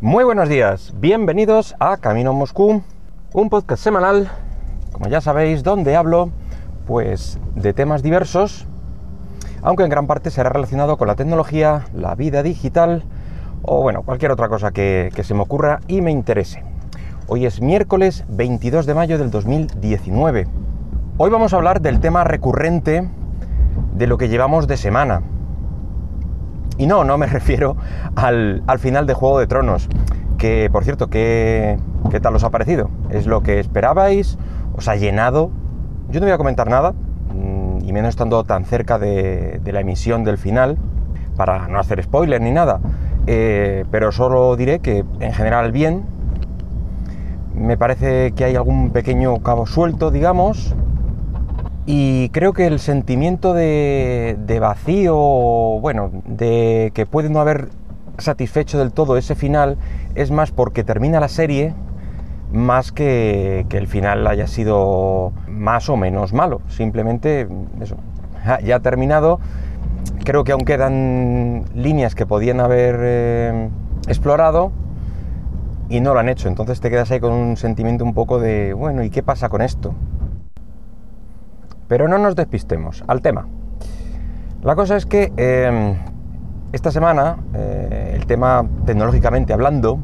Muy buenos días, bienvenidos a Camino Moscú, un podcast semanal, como ya sabéis, donde hablo pues de temas diversos, aunque en gran parte será relacionado con la tecnología, la vida digital o bueno, cualquier otra cosa que, que se me ocurra y me interese. Hoy es miércoles 22 de mayo del 2019. Hoy vamos a hablar del tema recurrente de lo que llevamos de semana, y no, no me refiero al, final de Juego de Tronos. Que, por cierto, ¿qué, ¿qué tal os ha parecido? ¿Es lo que esperabais? ¿Os ha llenado? Yo no voy a comentar nada, mm, y menos estando tan cerca de, la emisión del final, para no hacer spoiler ni nada. Eh, pero solo diré que en general bien. Me parece que hay algún pequeño cabo suelto, digamos, y creo que el sentimiento de, vacío, bueno, de que puede no haber satisfecho del todo ese final, es más porque termina la serie, más que, que el final haya sido más o menos malo. Simplemente eso, ya ha terminado. Creo que aún quedan líneas que podían haber eh, explorado y no lo han hecho. Entonces te quedas ahí con un sentimiento un poco de, bueno, ¿y qué pasa con esto? Pero no nos despistemos, al tema. La cosa es que em, esta semana eh, el tema tecnológicamente hablando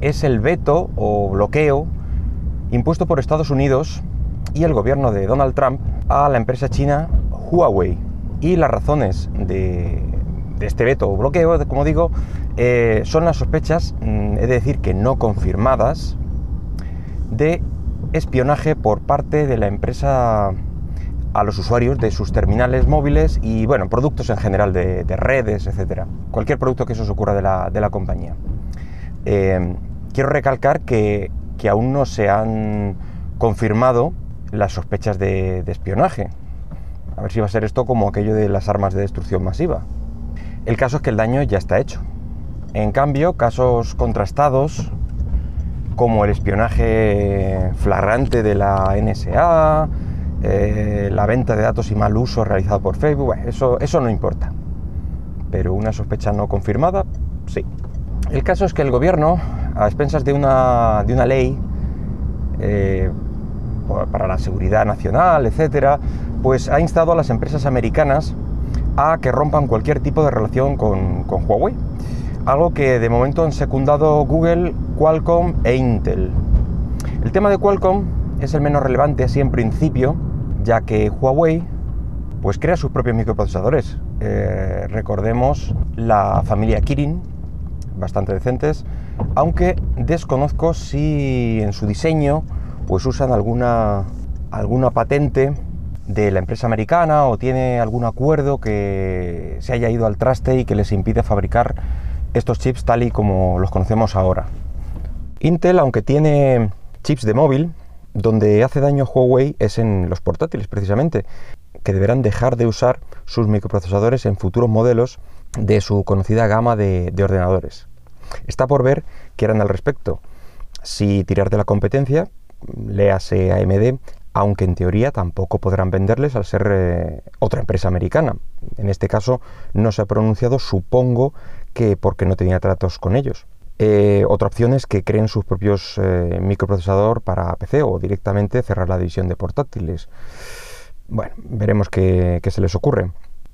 es el veto o bloqueo impuesto por Estados Unidos y el gobierno de Donald Trump a la empresa china Huawei. Y las razones de, este veto o bloqueo, como digo, eh, son las sospechas, mm, es decir, que no confirmadas, de espionaje por parte de la empresa a los usuarios de sus terminales móviles y, bueno, productos en general de, redes, etcétera. Cualquier producto que se os ocurra de la, compañía. Eh, quiero recalcar que, aún no se han confirmado las sospechas de, de espionaje. A ver si va a ser esto como aquello de las armas de destrucción masiva. El caso es que el daño ya está hecho. En cambio, casos contrastados como el espionaje flagrante de la NSA, eh, la venta de datos y mal uso realizado por Facebook, eso, eso no importa. Pero una sospecha no confirmada, sí. El caso es que el gobierno, a expensas de una, de una ley eh, para la seguridad nacional, etcétera, pues ha instado a las empresas americanas a que rompan cualquier tipo de relación con, con Huawei algo que de momento han secundado Google, Qualcomm e Intel. El tema de Qualcomm es el menos relevante así en principio, ya que Huawei pues crea sus propios microprocesadores. Eh, recordemos la familia Kirin, bastante decentes, aunque desconozco si en su diseño pues usan alguna, alguna patente de la empresa americana o tiene algún acuerdo que se haya ido al traste y que les impide fabricar estos chips tal y como los conocemos ahora. Intel, aunque tiene chips de móvil, donde hace daño Huawei es en los portátiles precisamente, que deberán dejar de usar sus microprocesadores en futuros modelos de su conocida gama de, ordenadores. Está por ver qué harán al respecto. Si tirar de la competencia, léase AMD, aunque en teoría tampoco podrán venderles al ser eh, otra empresa americana. En este caso no se ha pronunciado, supongo que porque no tenía tratos con ellos. Eh, otra opción es que creen sus propios eh, microprocesador para PC o directamente cerrar la división de portátiles. Bueno, veremos qué, se les ocurre.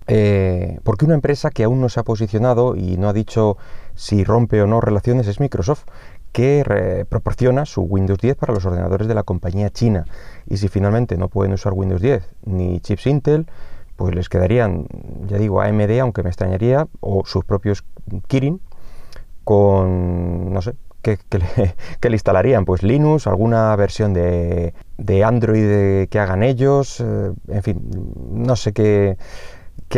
Eh, porque una empresa que aún no se ha posicionado y no ha dicho si rompe o no relaciones es Microsoft, que proporciona su Windows 10 para los ordenadores de la compañía china. Y si finalmente no pueden usar Windows 10 ni chips Intel, pues les quedarían, ya digo, AMD, aunque me extrañaría, o sus propios Kirin, con, no sé, ¿qué, le, instalarían? Pues Linux, alguna versión de, Android que hagan ellos, eh, en fin, no sé qué,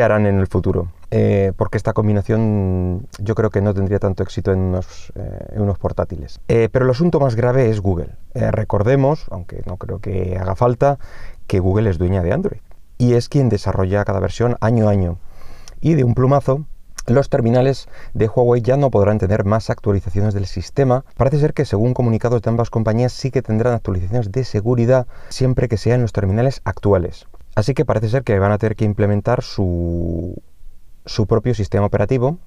harán en el futuro. Eh, porque esta combinación yo creo que no tendría tanto éxito en unos, eh, unos portátiles. pero el asunto más grave es Google. recordemos, aunque no creo que haga falta, que Google es dueña de Android y es quien desarrolla cada versión año a año. Y de un plumazo, los terminales de Huawei ya no podrán tener más actualizaciones del sistema. Parece ser que según comunicados de ambas compañías sí que tendrán actualizaciones de seguridad siempre que sean los terminales actuales. Así que parece ser que van a tener que implementar su, propio sistema operativo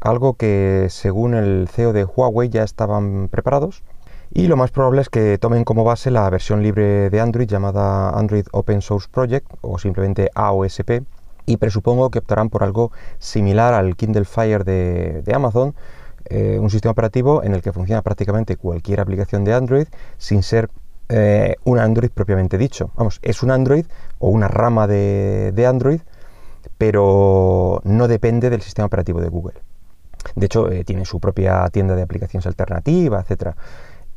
algo que según el CEO de Huawei ya estaban preparados y lo más probable es que tomen como base la versión libre de Android llamada Android Open Source Project o simplemente AOSP y presupongo que optarán por algo similar al Kindle Fire de, Amazon, eh, un sistema operativo en el que funciona prácticamente cualquier aplicación de Android sin ser eh, un Android propiamente dicho. Vamos, es un Android o una rama de, Android, pero no depende del sistema operativo de Google. De hecho, eh, tiene su propia tienda de aplicaciones alternativa, etcétera.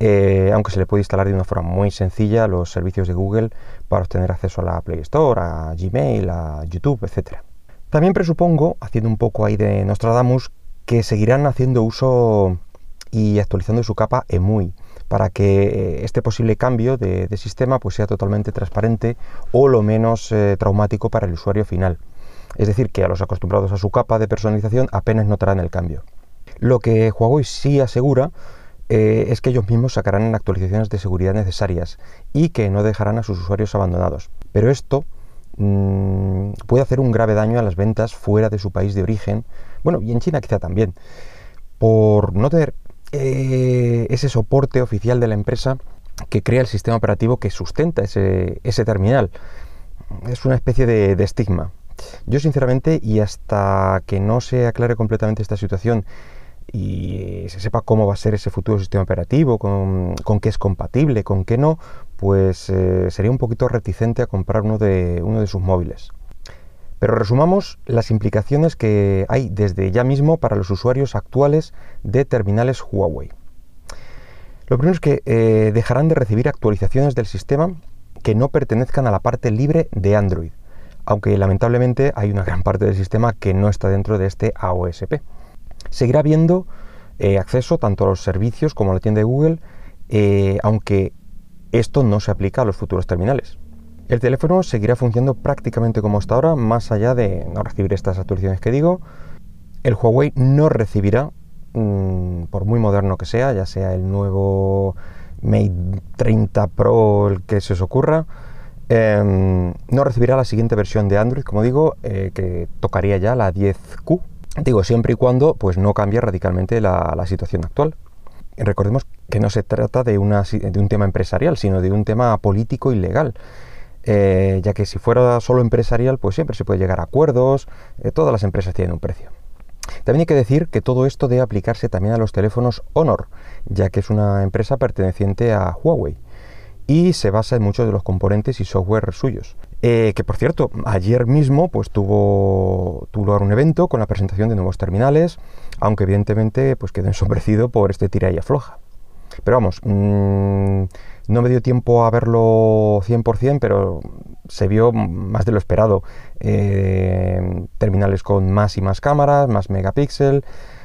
Eh, aunque se le puede instalar de una forma muy sencilla los servicios de Google para obtener acceso a la Play Store, a Gmail, a YouTube, etc. También presupongo, haciendo un poco ahí de Nostradamus, que seguirán haciendo uso y actualizando su capa EMUI para que eh, este posible cambio de, sistema pues, sea totalmente transparente o lo menos eh, traumático para el usuario final. Es decir, que a los acostumbrados a su capa de personalización apenas notarán el cambio. Lo que Huawei sí asegura eh, es que ellos mismos sacarán actualizaciones de seguridad necesarias y que no dejarán a sus usuarios abandonados. Pero esto mm, puede hacer un grave daño a las ventas fuera de su país de origen, bueno, y en China quizá también, por no tener eh, ese soporte oficial de la empresa que crea el sistema operativo que sustenta ese, terminal. Es una especie de, de estigma. Yo sinceramente, y hasta que no se aclare completamente esta situación y se sepa cómo va a ser ese futuro sistema operativo, con, qué es compatible, con qué no, pues eh, sería un poquito reticente a comprar uno de, uno de sus móviles. Pero resumamos las implicaciones que hay desde ya mismo para los usuarios actuales de terminales Huawei. Lo primero es que eh, dejarán de recibir actualizaciones del sistema que no pertenezcan a la parte libre de Android, aunque lamentablemente hay una gran parte del sistema que no está dentro de este AOSP seguirá habiendo eh, acceso tanto a los servicios como a la tienda de Google, eh, aunque esto no se aplica a los futuros terminales. El teléfono seguirá funcionando prácticamente como hasta ahora, más allá de no recibir estas actualizaciones que digo. El Huawei no recibirá, mm, por muy moderno que sea, ya sea el nuevo Mate 30 Pro, el que se os ocurra, em, no recibirá la siguiente versión de Android, como digo, eh, que tocaría ya la 10Q, Digo, siempre y cuando pues, no cambie radicalmente la, situación actual. recordemos que no se trata de, un tema empresarial, sino de un tema político y legal. Eh, ya que si fuera solo empresarial, pues siempre se puede llegar a acuerdos, eh, todas las empresas tienen un precio. También hay que decir que todo esto debe aplicarse también a los teléfonos Honor, ya que es una empresa perteneciente a Huawei y se basa en muchos de los componentes y software suyos. Eh, que por cierto, ayer mismo pues tuvo, lugar un evento con la presentación de nuevos terminales, aunque evidentemente pues quedó ensombrecido por este tira y afloja. Pero vamos, mm, no me dio tiempo a verlo 100%, pero se vio más de lo esperado. Eh, terminales con más y más cámaras, más megapíxel,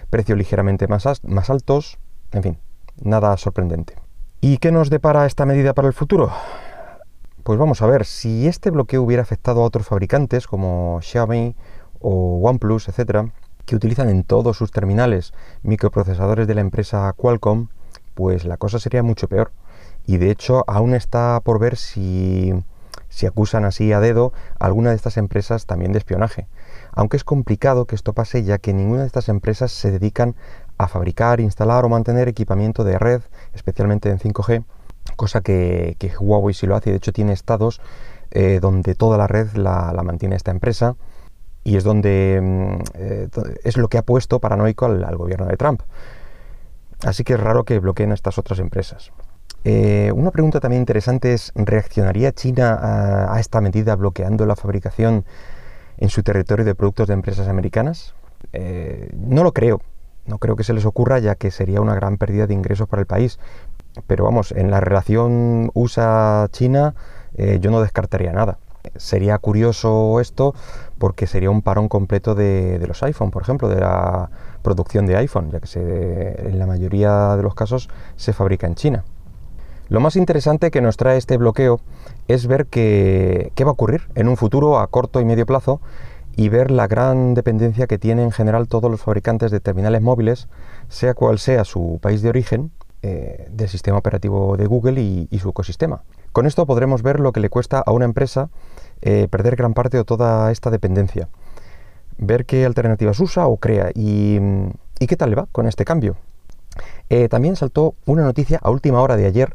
precios ligeramente más, más altos, en fin, nada sorprendente. ¿Y qué nos depara esta medida para el futuro? Pues vamos a ver, si este bloqueo hubiera afectado a otros fabricantes como Xiaomi o OnePlus, etcétera, que utilizan en todos sus terminales microprocesadores de la empresa Qualcomm, pues la cosa sería mucho peor. Y de hecho, aún está por ver si, si acusan así a dedo a alguna de estas empresas también de espionaje. Aunque es complicado que esto pase ya que ninguna de estas empresas se dedican a fabricar, instalar o mantener equipamiento de red, especialmente en 5G, cosa que, Huawei sí lo hace, de hecho tiene estados eh, donde toda la red la, mantiene esta empresa y es donde mm, eh, es lo que ha puesto paranoico al, gobierno de Trump. Así que es raro que bloqueen a estas otras empresas. Eh, una pregunta también interesante es, ¿reaccionaría China a, esta medida bloqueando la fabricación en su territorio de productos de empresas americanas? no lo creo, no creo que se les ocurra ya que sería una gran pérdida de ingresos para el país, pero vamos, en la relación USA-China eh, yo no descartaría nada. Sería curioso esto porque sería un parón completo de, los iPhone, por ejemplo, de la producción de iPhone, ya que en la mayoría de los casos se fabrica en China. Lo más interesante que nos trae este bloqueo es ver qué va a ocurrir en un futuro a corto y medio plazo y ver la gran dependencia que tienen en general todos los fabricantes de terminales móviles, sea cual sea su país de origen, eh, del sistema operativo de Google y, su ecosistema. Con esto podremos ver lo que le cuesta a una empresa eh, perder gran parte de toda esta dependencia. ver qué alternativas usa o crea y, y qué tal le va con este cambio. Eh, también saltó una noticia a última hora de ayer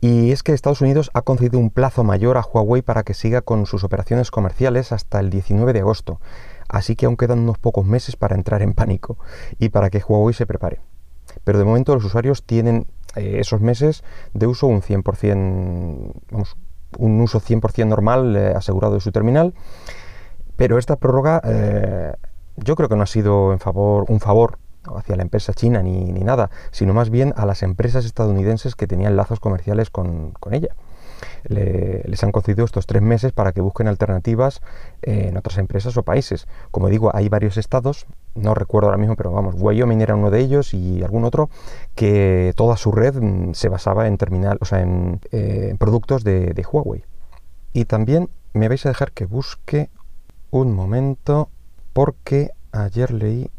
y es que Estados Unidos ha concedido un plazo mayor a Huawei para que siga con sus operaciones comerciales hasta el 19 de agosto. Así que aún quedan unos pocos meses para entrar en pánico y para que Huawei se prepare. Pero de momento los usuarios tienen eh, esos meses de uso un 100%, vamos, un uso 100% normal eh, asegurado de su terminal. Pero esta prórroga yo creo que no ha sido en favor, un favor hacia la empresa china ni, nada, sino más bien a las empresas estadounidenses que tenían lazos comerciales con, ella. Les han concedido estos tres meses para que busquen alternativas en otras empresas o países. Como digo, hay varios estados, no recuerdo ahora mismo, pero vamos, Wyoming era uno de ellos y algún otro, que toda su red mm, se basaba en terminal, o sea, en, eh, productos de, de Huawei. Y también me vais a dejar que busque un momento porque ayer leí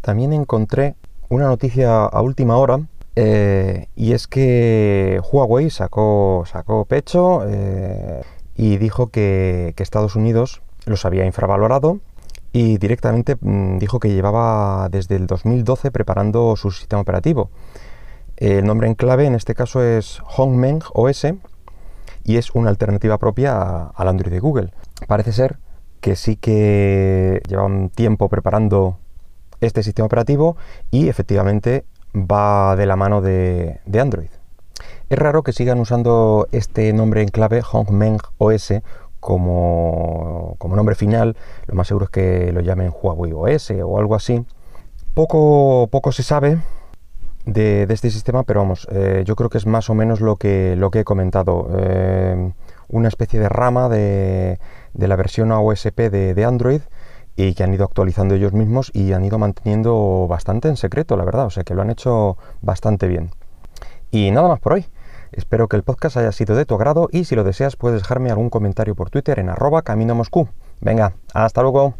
también encontré una noticia a última hora eh, y es que Huawei sacó, sacó pecho eh, y dijo que, Estados Unidos los había infravalorado y directamente mm, dijo que llevaba desde el 2012 preparando su sistema operativo. El nombre en clave en este caso es Hongmeng OS y es una alternativa propia al Android de Google. Parece ser que sí que llevan tiempo preparando este sistema operativo y efectivamente va de la mano de, Android. Es raro que sigan usando este nombre en clave Hongmeng OS como, como, nombre final. Lo más seguro es que lo llamen Huawei OS o algo así. Poco, poco se sabe de, este sistema, pero vamos, eh, yo creo que es más o menos lo que, lo que he comentado. Eh, una especie de rama de, la versión AOSP de Android y que han ido actualizando ellos mismos y han ido manteniendo bastante en secreto, la verdad, o sea que lo han hecho bastante bien. Y nada más por hoy. Espero que el podcast haya sido de tu agrado y si lo deseas puedes dejarme algún comentario por Twitter en arroba camino Moscú. Venga, hasta luego.